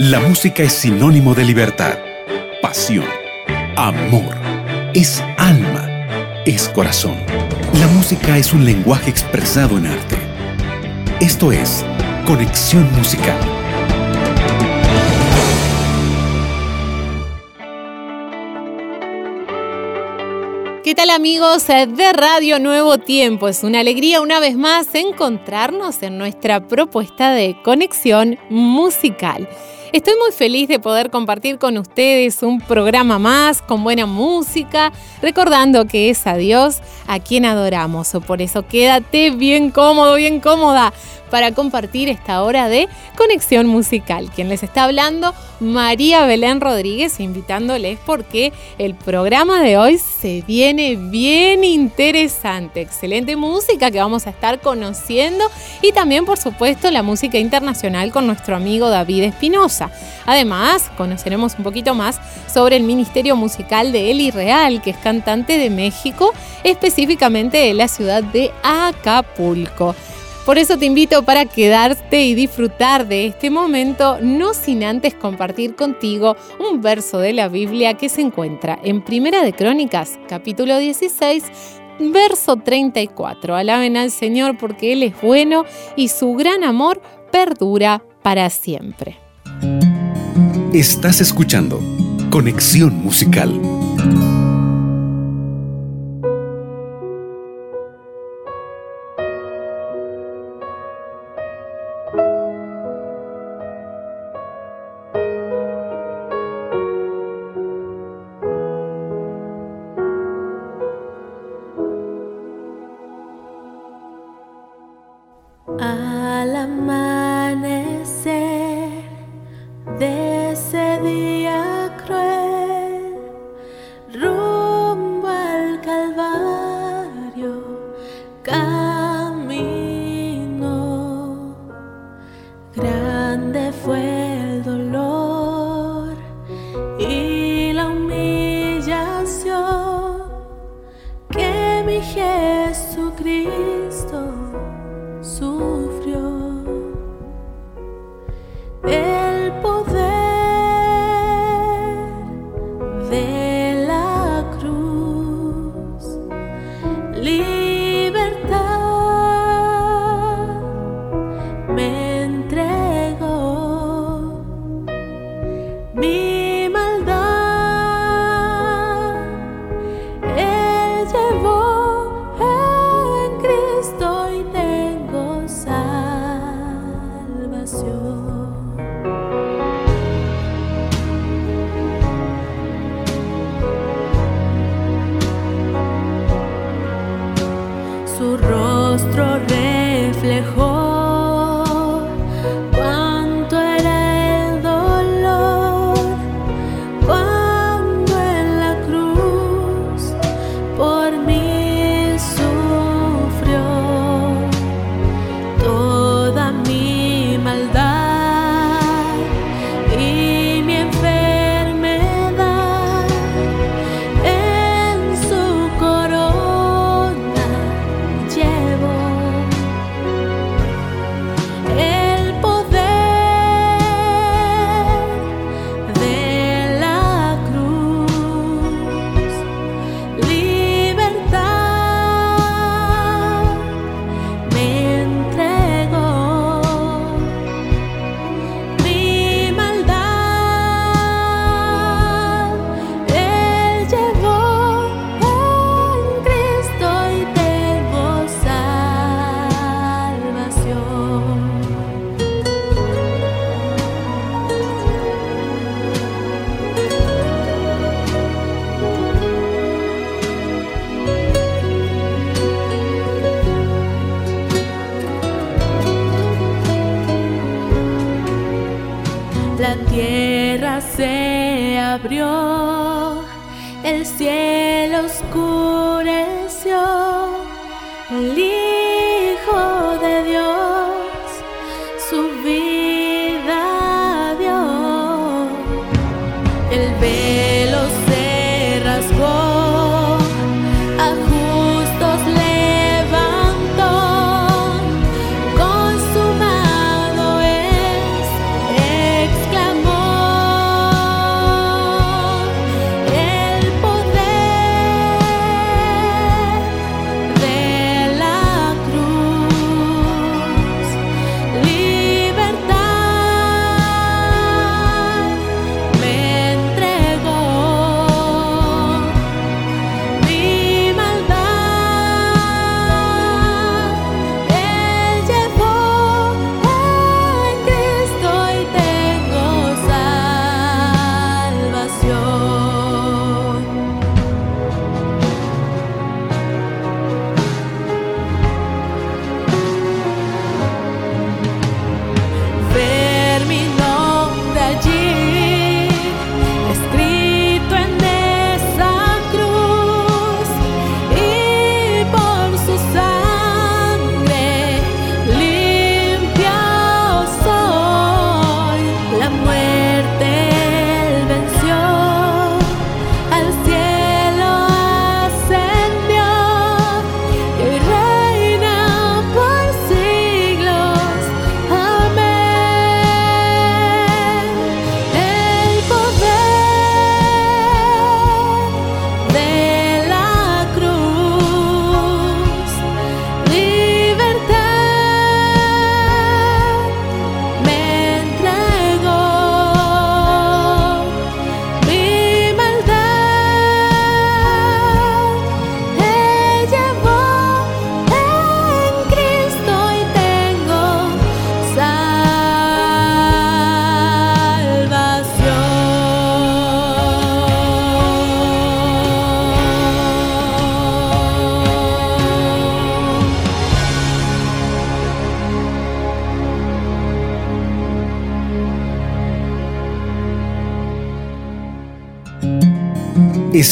La música es sinónimo de libertad, pasión, amor, es alma, es corazón. La música es un lenguaje expresado en arte. Esto es Conexión Musical. ¿Qué tal amigos de Radio Nuevo Tiempo? Es una alegría una vez más encontrarnos en nuestra propuesta de conexión musical. Estoy muy feliz de poder compartir con ustedes un programa más con buena música, recordando que es a Dios a quien adoramos. Por eso quédate bien cómodo, bien cómoda para compartir esta hora de conexión musical. Quien les está hablando, María Belén Rodríguez, invitándoles porque el programa de hoy se viene bien interesante. Excelente música que vamos a estar conociendo y también, por supuesto, la música internacional con nuestro amigo David Espinosa. Además, conoceremos un poquito más sobre el Ministerio Musical de Eli Real, que es cantante de México, específicamente de la ciudad de Acapulco. Por eso te invito para quedarte y disfrutar de este momento, no sin antes compartir contigo un verso de la Biblia que se encuentra en Primera de Crónicas, capítulo 16, verso 34. Alaben al Señor porque Él es bueno y su gran amor perdura para siempre. Estás escuchando Conexión Musical. Exclamó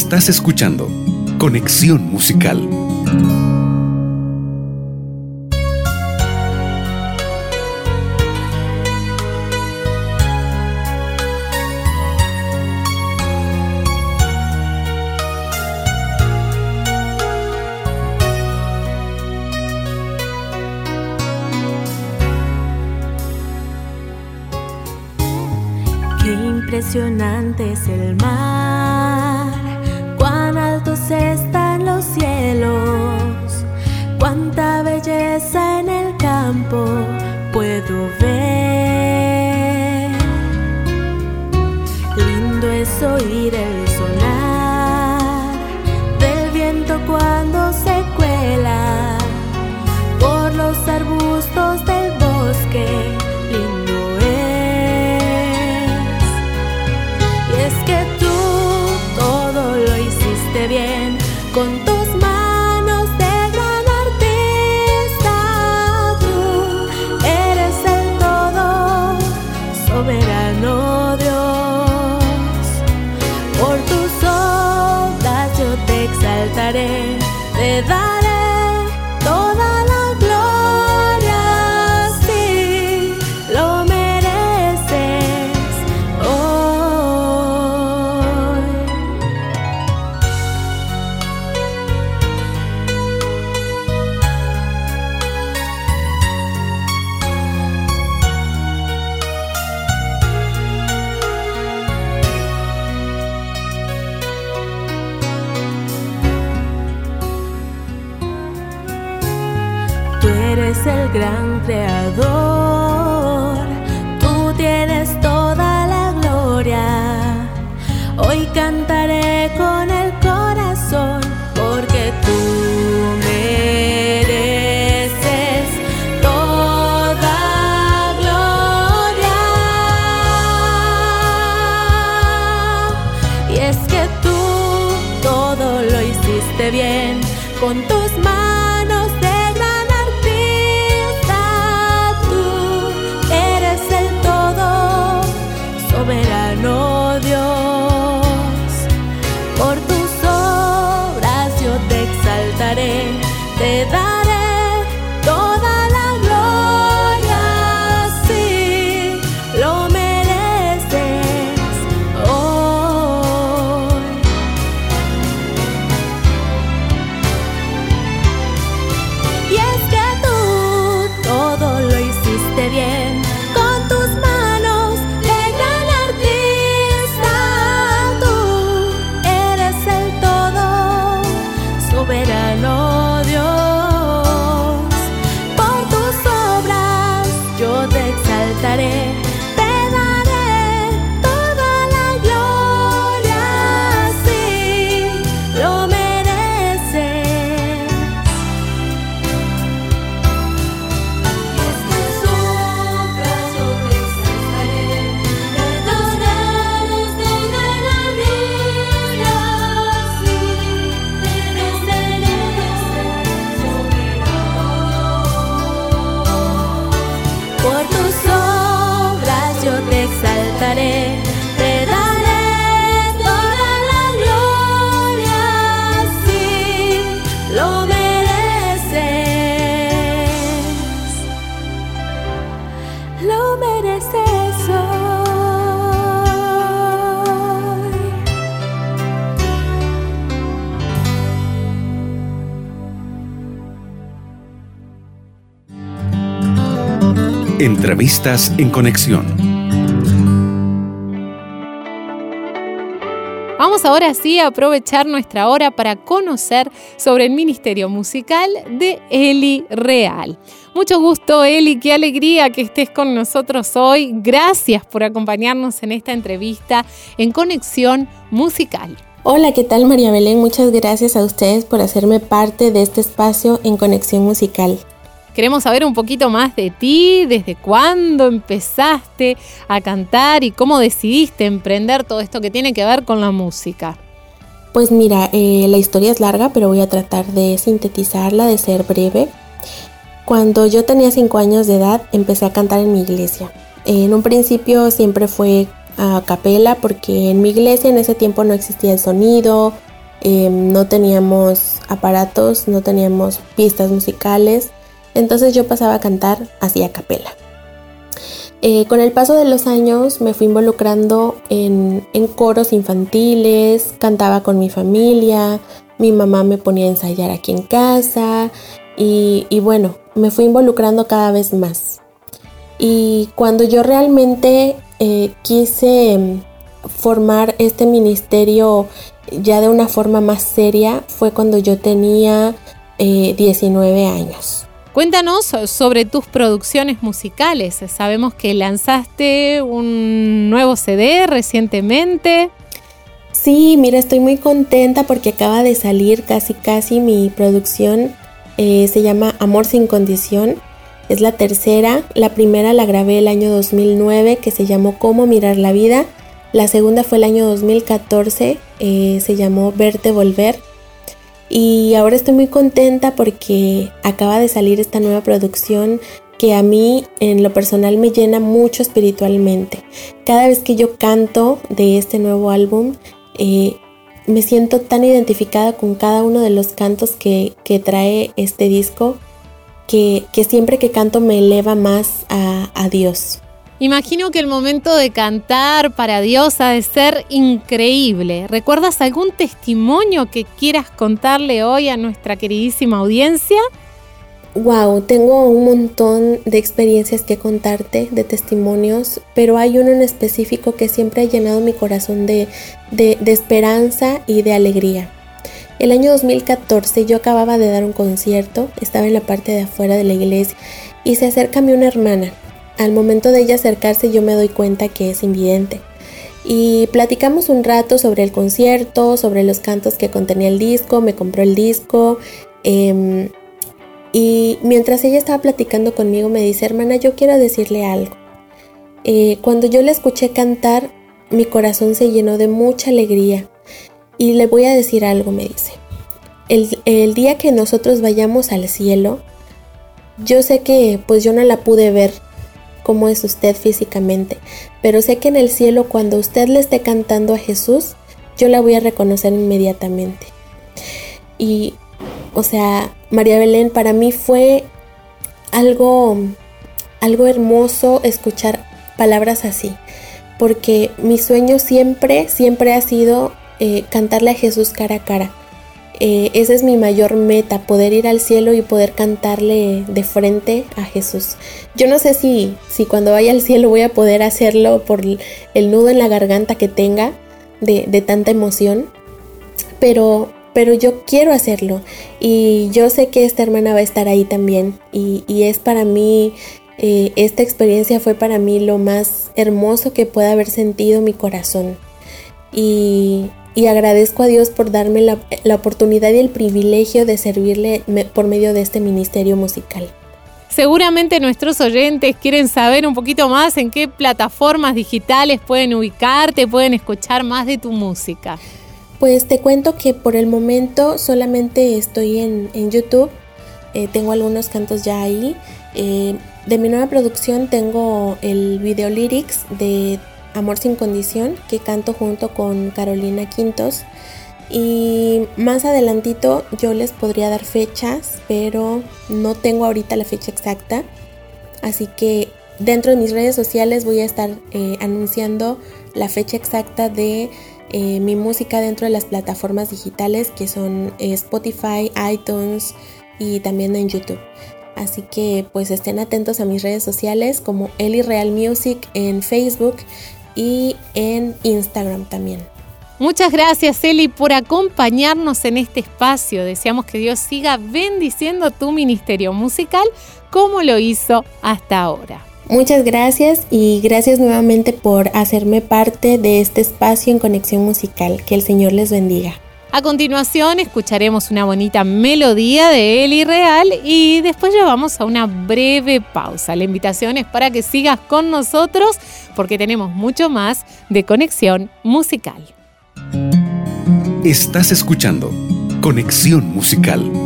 Estás escuchando Conexión Musical. Qué impresionante es el mar, Lindo es oír el sonar del viento cuando se cuela por los arbustos del bosque. Gran creador, tú tienes toda la gloria. Hoy cantaré Entrevistas en conexión. Vamos ahora sí a aprovechar nuestra hora para conocer sobre el Ministerio Musical de Eli Real. Mucho gusto, Eli, qué alegría que estés con nosotros hoy. Gracias por acompañarnos en esta entrevista en Conexión Musical. Hola, ¿qué tal María Belén? Muchas gracias a ustedes por hacerme parte de este espacio en Conexión Musical. Queremos saber un poquito más de ti, desde cuándo empezaste a cantar y cómo decidiste emprender todo esto que tiene que ver con la música. Pues mira, eh, la historia es larga, pero voy a tratar de sintetizarla, de ser breve. Cuando yo tenía 5 años de edad, empecé a cantar en mi iglesia. En un principio siempre fue a capela porque en mi iglesia en ese tiempo no existía el sonido, em, no teníamos aparatos, no teníamos pistas musicales, entonces yo pasaba a cantar así a capela. Eh, con el paso de los años me fui involucrando en, coros infantiles, cantaba con mi familia, mi mamá me ponía a ensayar aquí en casa y, bueno, me fui involucrando cada vez más. Y cuando yo realmente eh, quise formar este ministerio ya de una forma más seria fue cuando yo tenía 19 eh, años. Cuéntanos sobre tus producciones musicales. Sabemos que lanzaste un nuevo CD recientemente. Sí, mira, estoy muy contenta porque acaba de salir casi casi mi producción. Eh, se llama Amor sin condición. Es la tercera. La primera la grabé el año 2009 que se llamó Cómo mirar la vida. La segunda fue el año 2014. Eh, se llamó Verte volver. Y ahora estoy muy contenta porque acaba de salir esta nueva producción que a mí en lo personal me llena mucho espiritualmente. Cada vez que yo canto de este nuevo álbum, eh, me siento tan identificada con cada uno de los cantos que, trae este disco que, siempre que canto me eleva más a Dios. Imagino que el momento de cantar para Dios ha de ser increíble. ¿Recuerdas algún testimonio que quieras contarle hoy a nuestra queridísima audiencia? Wow, tengo un montón de experiencias que contarte, de testimonios, pero hay uno en específico que siempre ha llenado mi corazón de, de, de esperanza y de alegría. El año 2014 yo acababa de dar un concierto, estaba en la parte de afuera de la iglesia y se acerca a mí una hermana al momento de ella acercarse yo me doy cuenta que es invidente. Y platicamos un rato sobre el concierto, sobre los cantos que contenía el disco, me compró el disco. Em, y mientras ella estaba platicando conmigo me dice, hermana, yo quiero decirle algo. Eh, cuando yo la escuché cantar, mi corazón se llenó de mucha alegría. Y le voy a decir algo, me dice. El, el día que nosotros vayamos al cielo, yo sé que pues yo no la pude ver cómo es usted físicamente, pero sé que en el cielo cuando usted le esté cantando a Jesús, yo la voy a reconocer inmediatamente. Y, o sea, María Belén, para mí fue algo, algo hermoso escuchar palabras así, porque mi sueño siempre, siempre ha sido eh, cantarle a Jesús cara a cara eh, esa es mi mayor meta, poder ir al cielo y poder cantarle de frente a Jesús. Yo no sé si, si cuando vaya al cielo voy a poder hacerlo por el nudo en la garganta que tenga de, tanta emoción, pero, pero yo quiero hacerlo y yo sé que esta hermana va a estar ahí también y, es para mí, eh, esta experiencia fue para mí lo más hermoso que pueda haber sentido mi corazón. Y, y agradezco a Dios por darme la, oportunidad y el privilegio de servirle por medio de este ministerio musical. Seguramente nuestros oyentes quieren saber un poquito más en qué plataformas digitales pueden ubicarte, pueden escuchar más de tu música. Pues te cuento que por el momento solamente estoy en, YouTube, eh, tengo algunos cantos ya ahí. Eh, de mi nueva producción tengo el video lyrics de Amor sin condición, que canto junto con Carolina Quintos. Y más adelantito yo les podría dar fechas, pero no tengo ahorita la fecha exacta. Así que dentro de mis redes sociales voy a estar eh, anunciando la fecha exacta de eh, mi música dentro de las plataformas digitales que son eh, Spotify, iTunes y también en YouTube. Así que pues estén atentos a mis redes sociales como Eli Real Music en Facebook, y en Instagram también. Muchas gracias Eli por acompañarnos en este espacio. Deseamos que Dios siga bendiciendo tu ministerio musical como lo hizo hasta ahora. Muchas gracias y gracias nuevamente por hacerme parte de este espacio en conexión musical. Que el Señor les bendiga. A continuación escucharemos una bonita melodía de Eli Real y después llevamos a una breve pausa. La invitación es para que sigas con nosotros porque tenemos mucho más de conexión musical. Estás escuchando Conexión Musical.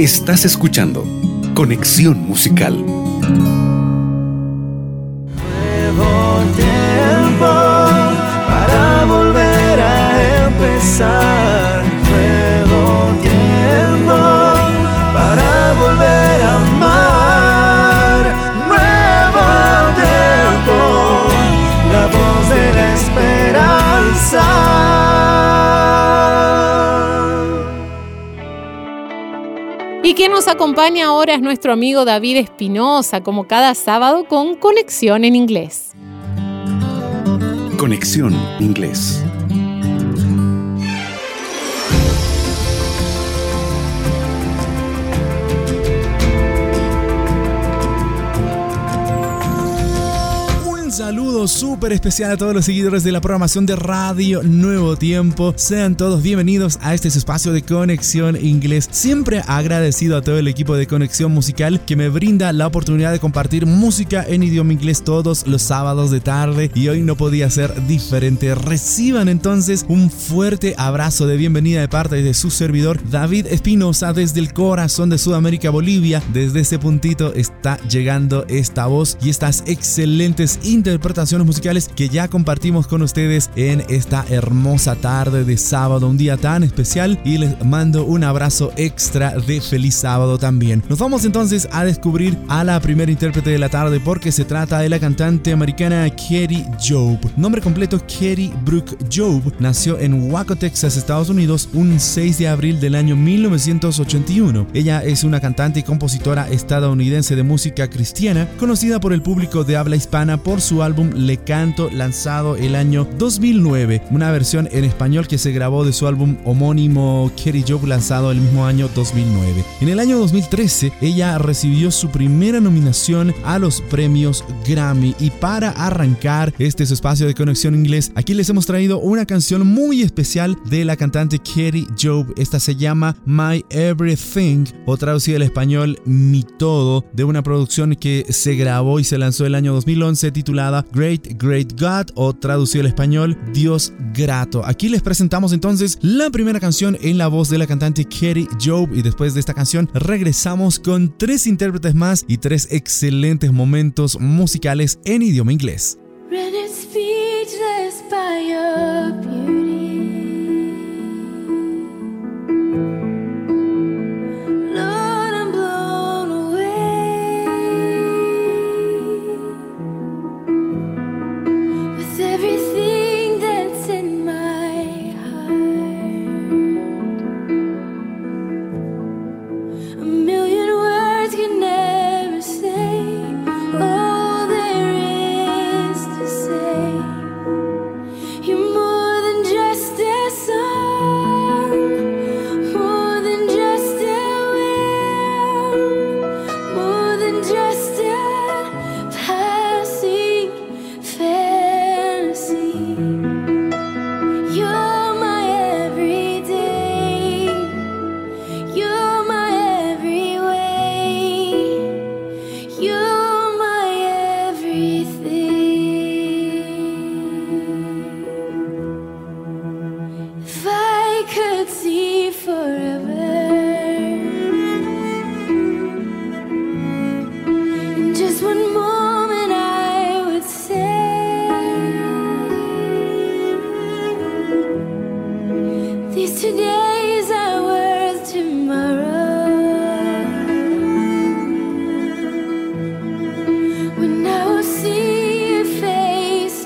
Estás escuchando Conexión Musical. Nuevo tiempo para volver a empezar. Nuevo tiempo para volver a amar. Nuevo tiempo, la voz de la esperanza. Quien nos acompaña ahora es nuestro amigo David Espinosa, como cada sábado con Conexión en Inglés. Conexión Inglés. Saludo súper especial a todos los seguidores de la programación de Radio Nuevo Tiempo. Sean todos bienvenidos a este espacio de Conexión Inglés. Siempre agradecido a todo el equipo de Conexión Musical que me brinda la oportunidad de compartir música en idioma inglés todos los sábados de tarde y hoy no podía ser diferente. Reciban entonces un fuerte abrazo de bienvenida de parte de su servidor David Espinosa desde el corazón de Sudamérica, Bolivia. Desde ese puntito está llegando esta voz y estas excelentes interpretaciones musicales que ya compartimos con ustedes en esta hermosa tarde de sábado, un día tan especial y les mando un abrazo extra de feliz sábado también. Nos vamos entonces a descubrir a la primera intérprete de la tarde porque se trata de la cantante americana Katie Job. Nombre completo Katie Brooke Job nació en Waco, Texas, Estados Unidos, un 6 de abril del año 1981. Ella es una cantante y compositora estadounidense de música cristiana, conocida por el público de habla hispana por su álbum le Canto, lanzado el año 2009, una versión en español que se grabó de su álbum homónimo Kerry Job, lanzado el mismo año 2009. En el año 2013, ella recibió su primera nominación a los premios Grammy. Y para arrancar este es espacio de conexión inglés, aquí les hemos traído una canción muy especial de la cantante Kerry Job. Esta se llama My Everything, o traducida al español Mi Todo, de una producción que se grabó y se lanzó el año 2011 titulada Great Great, God o traducido al español, Dios grato. Aquí les presentamos entonces la primera canción en la voz de la cantante Kerry Job y después de esta canción regresamos con tres intérpretes más y tres excelentes momentos musicales en idioma inglés.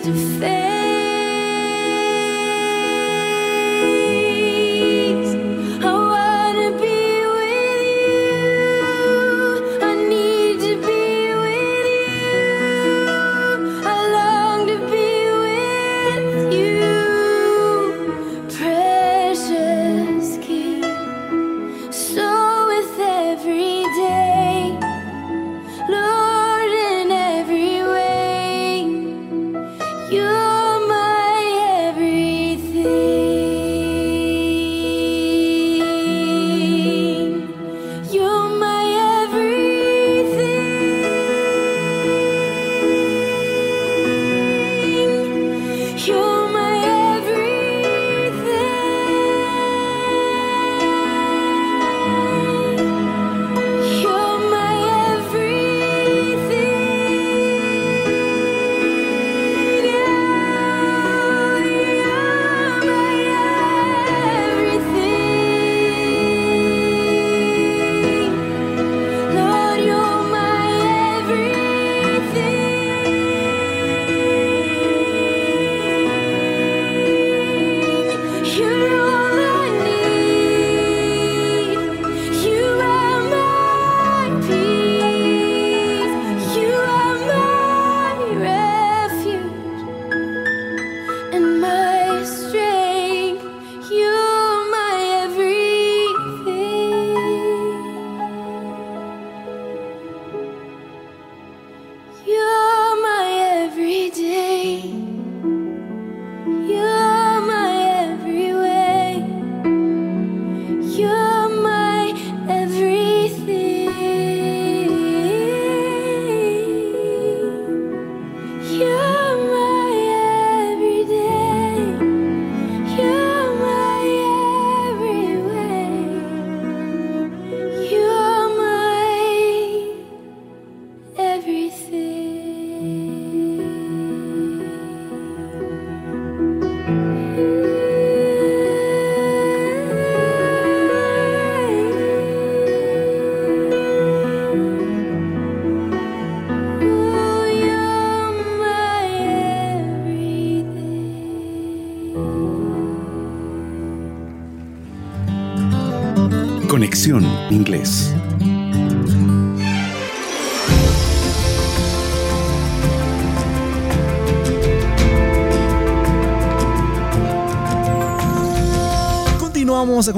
to fail. inglés.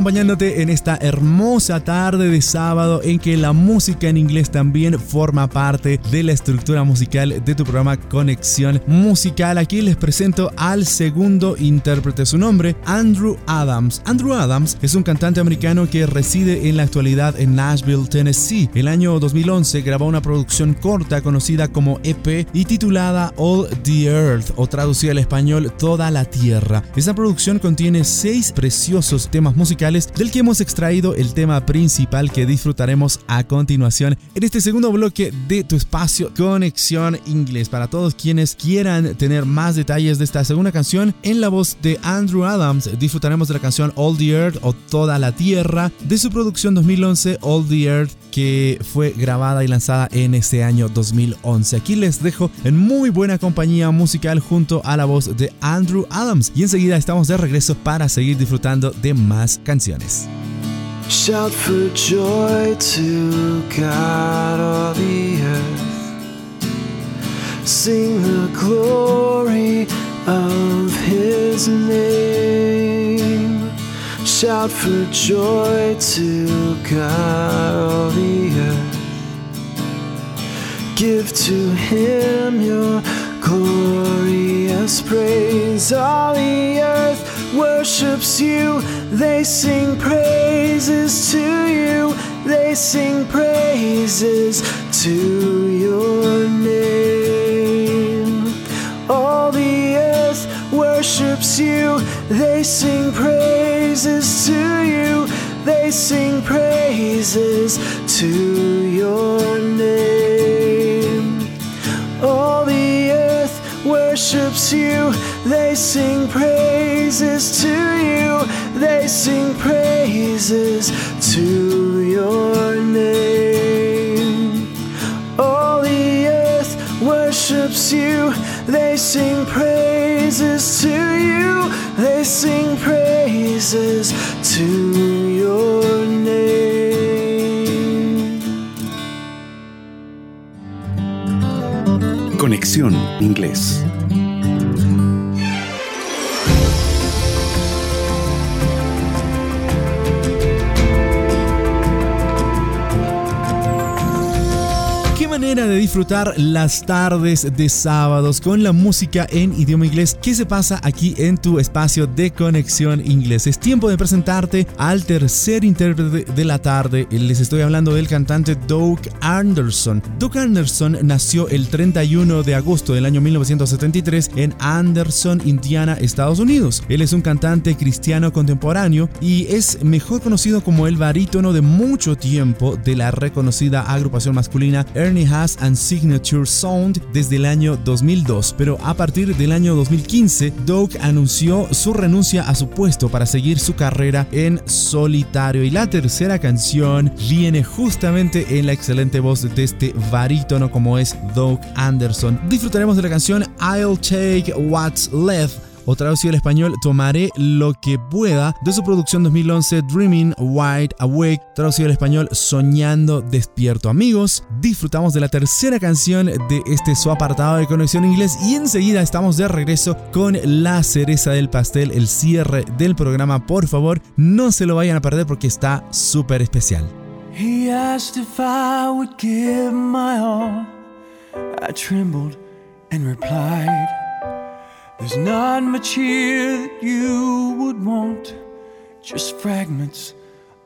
Acompañándote en esta hermosa tarde de sábado en que la música en inglés también forma parte de la estructura musical de tu programa Conexión Musical. Aquí les presento al segundo intérprete, su nombre, Andrew Adams. Andrew Adams es un cantante americano que reside en la actualidad en Nashville, Tennessee. El año 2011 grabó una producción corta conocida como EP y titulada All the Earth o traducida al español Toda la Tierra. Esta producción contiene seis preciosos temas musicales del que hemos extraído el tema principal que disfrutaremos a continuación en este segundo bloque de tu espacio Conexión Inglés. Para todos quienes quieran tener más detalles de esta segunda canción, en la voz de Andrew Adams disfrutaremos de la canción All the Earth o Toda la Tierra de su producción 2011 All the Earth que fue grabada y lanzada en este año 2011. Aquí les dejo en muy buena compañía musical junto a la voz de Andrew Adams y enseguida estamos de regreso para seguir disfrutando de más canciones. Shout for joy to God all the earth. Give to him your glorious praise. All the earth worships you. They sing praises to you. They sing praises to your name. All the earth worships you. They sing praises to you. They sing praises to your name. All the earth worships you. They sing praises to you. They sing praises to your name. All the earth worships you. They sing praises to you. They sing praises to your name. Conexión Inglés. Manera de disfrutar las tardes de sábados con la música en idioma inglés que se pasa aquí en tu espacio de conexión inglés. Es tiempo de presentarte al tercer intérprete de la tarde. Les estoy hablando del cantante Doug Anderson. Doug Anderson nació el 31 de agosto del año 1973 en Anderson, Indiana, Estados Unidos. Él es un cantante cristiano contemporáneo y es mejor conocido como el barítono de mucho tiempo de la reconocida agrupación masculina Ernie Haas and Signature Sound desde el año 2002, pero a partir del año 2015, Doug anunció su renuncia a su puesto para seguir su carrera en solitario y la tercera canción viene justamente en la excelente voz de este barítono como es Doug Anderson. Disfrutaremos de la canción I'll Take What's Left o traducido al español Tomaré lo que pueda de su producción 2011 Dreaming Wide Awake, traducido al español Soñando Despierto. Amigos, disfrutamos de la tercera canción de este su apartado de conexión inglés y enseguida estamos de regreso con la cereza del pastel, el cierre del programa. Por favor, no se lo vayan a perder porque está súper especial. He asked if I would give my all. I trembled and replied, There's not much here that you would want, just fragments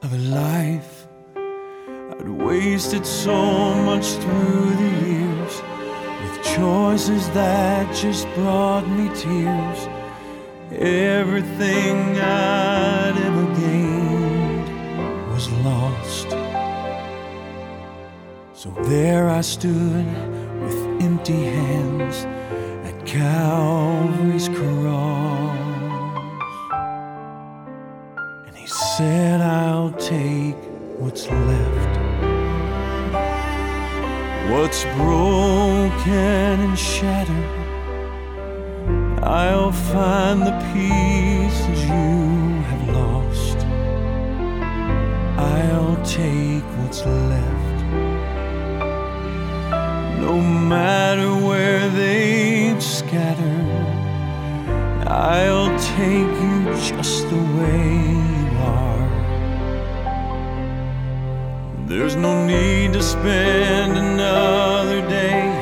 of a life. I'd wasted so much through the years with choices that just brought me tears. Everything I'd ever gained was lost. So there I stood with empty hands Calvary's cross. And he said, I'll take what's left. What's broken and shattered, I'll find the pieces you have lost. I'll take what's left. No matter where they've scattered, I'll take you just the way you are. There's no need to spend another day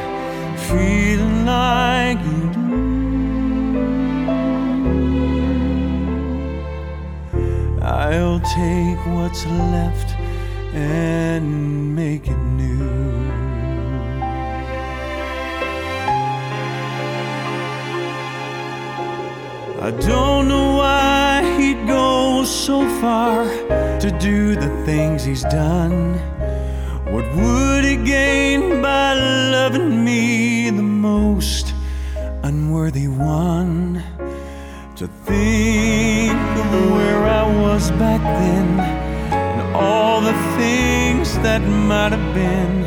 feeling like you do. I'll take what's left and make it I don't know why he'd go so far to do the things he's done. What would he gain by loving me the most unworthy one? To think of where I was back then and all the things that might have been.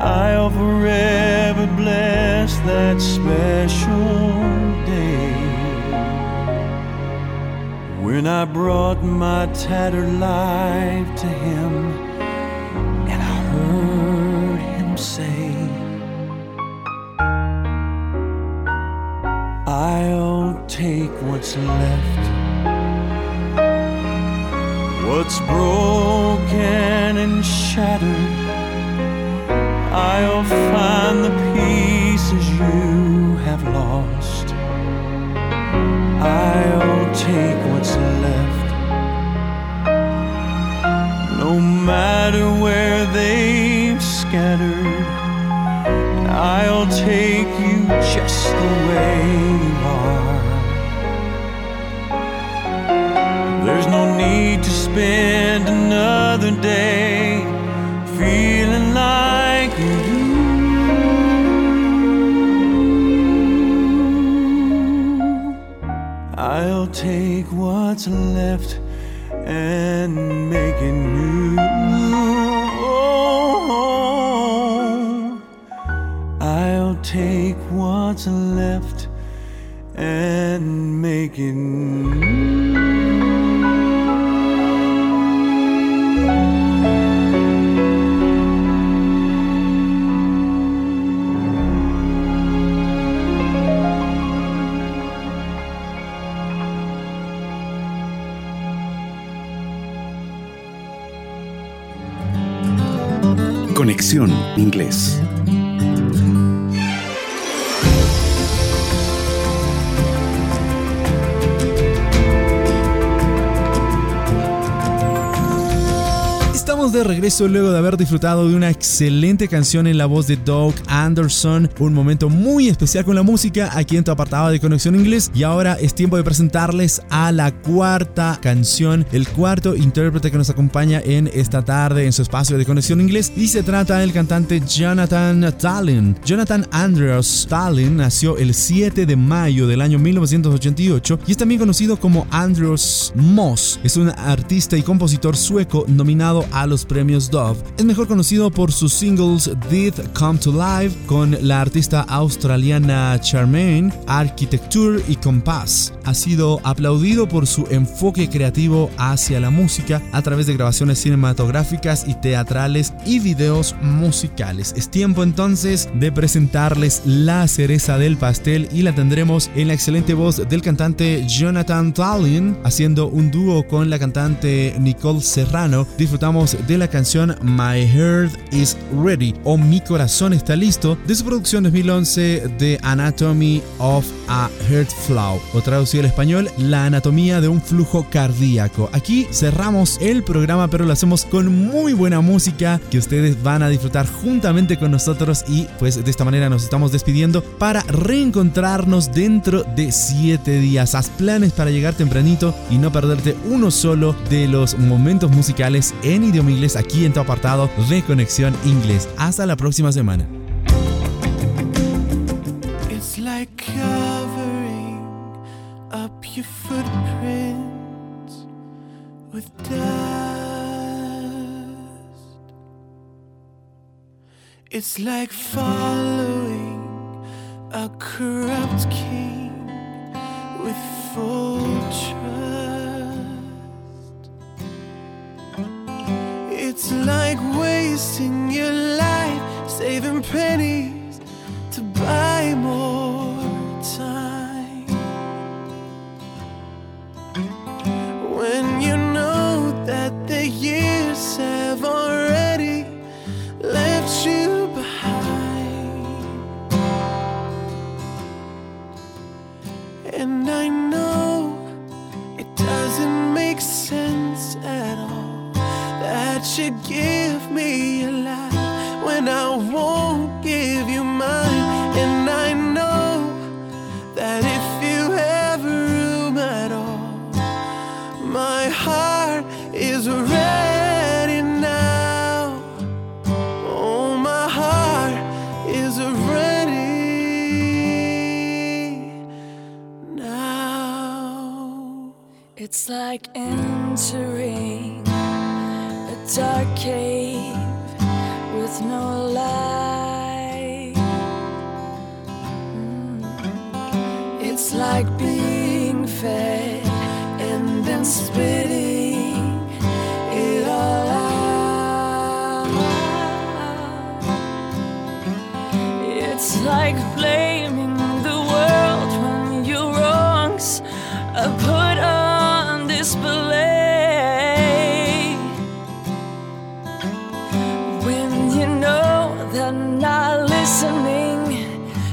I'll forever bless that special when I brought my tattered life to him and I heard him say, I'll take what's left, what's broken and shattered. I'll find the pieces you have lost. I'll take what's left. No matter where they've scattered, I'll take you just the way you are. There's no need to spend another day what's left and Inglés. Regreso luego de haber disfrutado de una excelente canción en la voz de Doug Anderson, un momento muy especial con la música aquí en tu apartado de Conexión Inglés y ahora es tiempo de presentarles a la cuarta canción, el cuarto intérprete que nos acompaña en esta tarde en su espacio de Conexión Inglés y se trata del cantante Jonathan Tallin. Jonathan Andreas Tallin nació el 7 de mayo del año 1988 y es también conocido como Andreas Moss. Es un artista y compositor sueco nominado a los premios Dove. Es mejor conocido por sus singles Did Come to Life con la artista australiana Charmaine, Architecture y Compass. Ha sido aplaudido por su enfoque creativo hacia la música a través de grabaciones cinematográficas y teatrales y videos musicales. Es tiempo entonces de presentarles la cereza del pastel y la tendremos en la excelente voz del cantante Jonathan Tallin haciendo un dúo con la cantante Nicole Serrano. Disfrutamos de la canción My Heart is Ready o Mi Corazón está listo de su producción 2011 de Anatomy of a Heart Flow o traducido al español La anatomía de un flujo cardíaco. Aquí cerramos el programa pero lo hacemos con muy buena música que ustedes van a disfrutar juntamente con nosotros y pues de esta manera nos estamos despidiendo para reencontrarnos dentro de 7 días. Haz planes para llegar tempranito y no perderte uno solo de los momentos musicales en idioma inglés aquí en tu apartado de Conexión Inglés. Hasta la próxima semana. It's like covering up your footprints with dust. It's like following a corrupt king with full trust. It's like wasting your life saving pennies to buy more time. When you know that the years have already left you behind, and I know it doesn't make sense that you give me a life when I won't give you mine. And I know that if you have room at all, my heart is ready now. Oh, my heart is ready now. It's like entering dark cave with no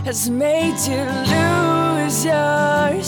has made you lose your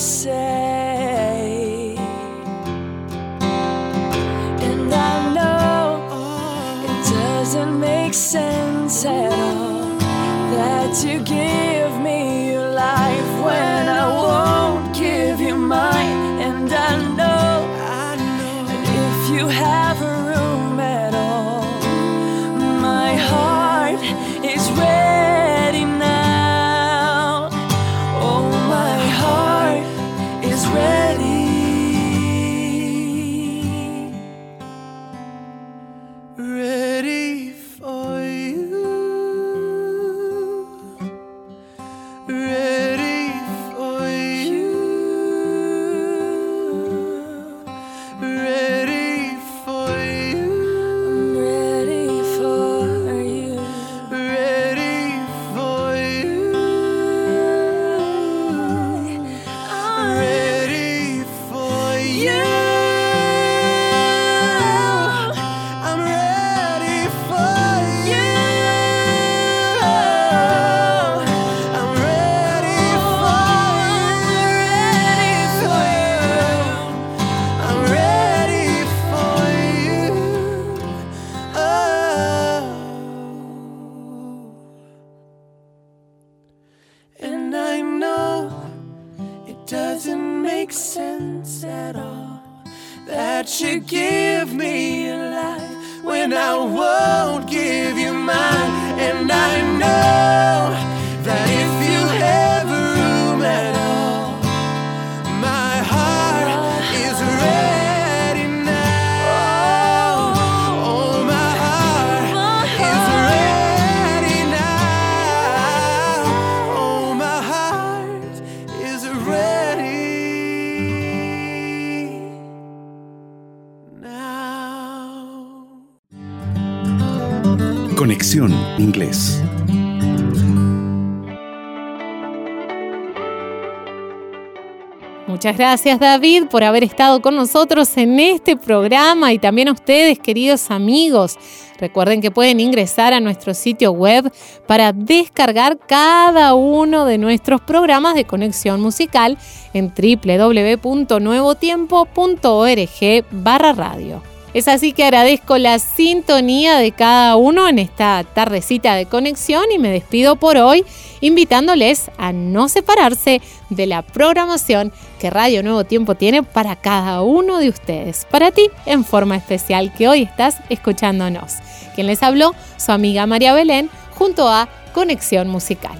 Muchas gracias David por haber estado con nosotros en este programa y también a ustedes queridos amigos. Recuerden que pueden ingresar a nuestro sitio web para descargar cada uno de nuestros programas de conexión musical en www.nuevotiempo.org barra radio. Es así que agradezco la sintonía de cada uno en esta tardecita de conexión y me despido por hoy invitándoles a no separarse de la programación que Radio Nuevo Tiempo tiene para cada uno de ustedes, para ti en forma especial que hoy estás escuchándonos. Quien les habló, su amiga María Belén, junto a Conexión Musical.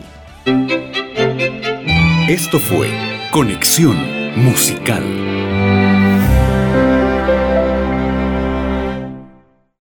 Esto fue Conexión Musical.